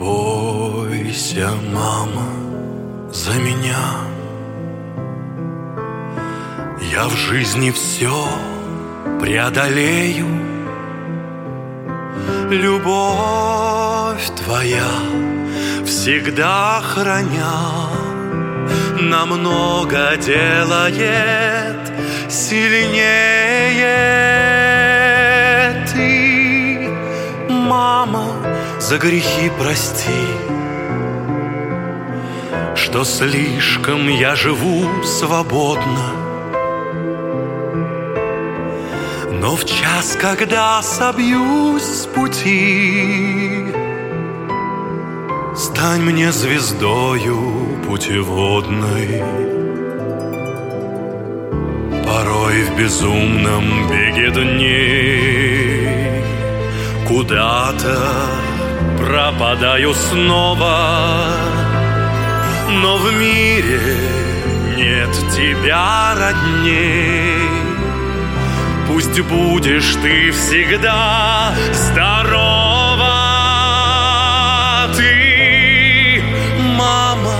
Молися, мама, за меня. Я в жизни все преодолею. Любовь твоя всегда храня. Намного делает сильнее за грехи прости Что слишком я живу свободно. Но в час, когда собьюсь с пути Стань мне звездою путеводной. Порой в безумном беге дней Куда-то пропадаю снова. Но в мире нет тебя родней. Пусть будешь ты всегда здорова. Ты, мама,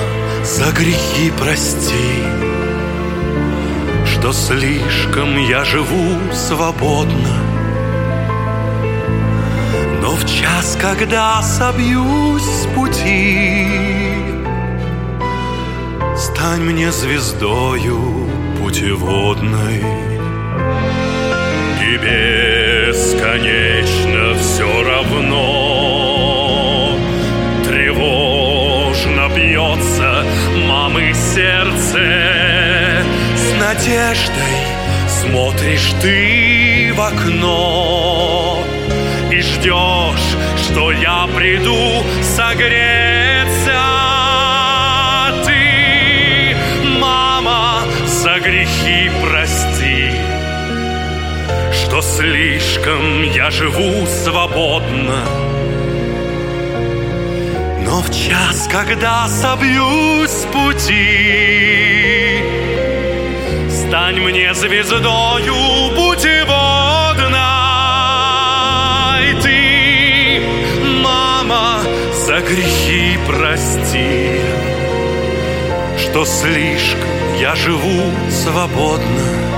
за грехи прости Что слишком я живу свободно. Но в час, когда собьюсь с пути. Стань мне звездою путеводной. И бесконечно все равно. Тревожно бьется мамы сердце. С надеждой смотришь ты в окно Ждешь, что я приду согреться. Ты, мама, за грехи прости что слишком я живу свободно. Но в час, когда собьюсь с пути Стань мне звездою путеводной грехи прости Что слишком я живу свободно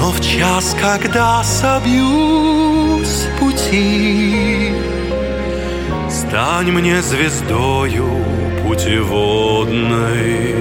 но в час, когда собьюсь с пути, Стань мне звездою путеводной.